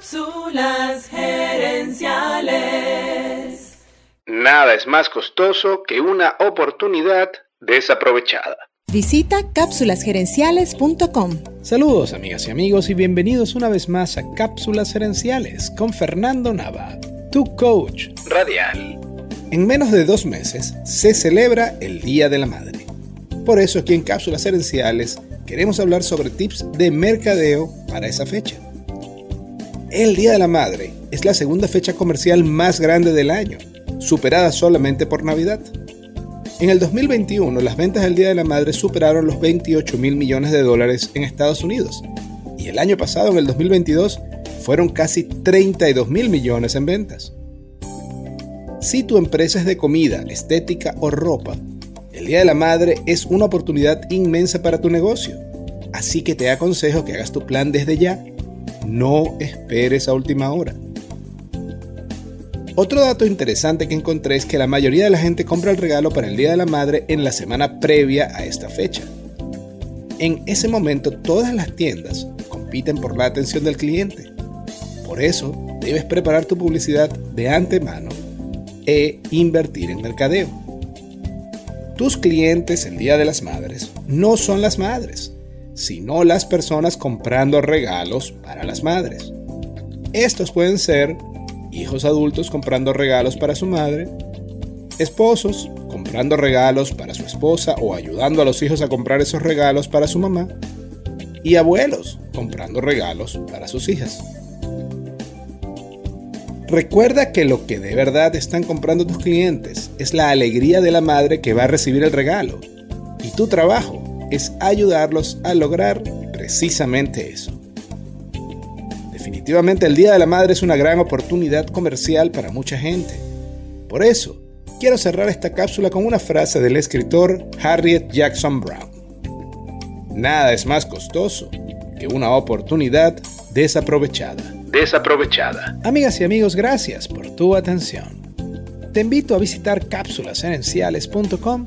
Cápsulas gerenciales. Nada es más costoso que una oportunidad desaprovechada. Visita cápsulasgerenciales.com. Saludos amigas y amigos y bienvenidos una vez más a Cápsulas Gerenciales con Fernando Nava, tu coach Radial. En menos de dos meses se celebra el Día de la Madre. Por eso aquí en Cápsulas Gerenciales queremos hablar sobre tips de mercadeo para esa fecha. El Día de la Madre es la segunda fecha comercial más grande del año, superada solamente por Navidad. En el 2021, las ventas del Día de la Madre superaron los 28 mil millones de dólares en Estados Unidos. Y el año pasado, en el 2022, fueron casi 32 mil millones en ventas. Si tu empresa es de comida, estética o ropa, el Día de la Madre es una oportunidad inmensa para tu negocio. Así que te aconsejo que hagas tu plan desde ya. No esperes a última hora. Otro dato interesante que encontré es que la mayoría de la gente compra el regalo para el Día de la Madre en la semana previa a esta fecha. En ese momento todas las tiendas compiten por la atención del cliente. Por eso debes preparar tu publicidad de antemano e invertir en mercadeo. Tus clientes el Día de las Madres no son las madres, sino las personas comprando regalos para las madres. Estos pueden ser hijos adultos comprando regalos para su madre, esposos comprando regalos para su esposa o ayudando a los hijos a comprar esos regalos para su mamá, y abuelos comprando regalos para sus hijas. Recuerda que lo que de verdad están comprando tus clientes es la alegría de la madre que va a recibir el regalo, y tu trabajo es ayudarlos a lograr precisamente eso. Definitivamente el Día de la Madre es una gran oportunidad comercial para mucha gente. Por eso, quiero cerrar esta cápsula con una frase del escritor Harriet Jackson Brown. Nada es más costoso que una oportunidad desaprovechada. Desaprovechada. Amigas y amigos, gracias por tu atención. Te invito a visitar cápsulasgerenciales.com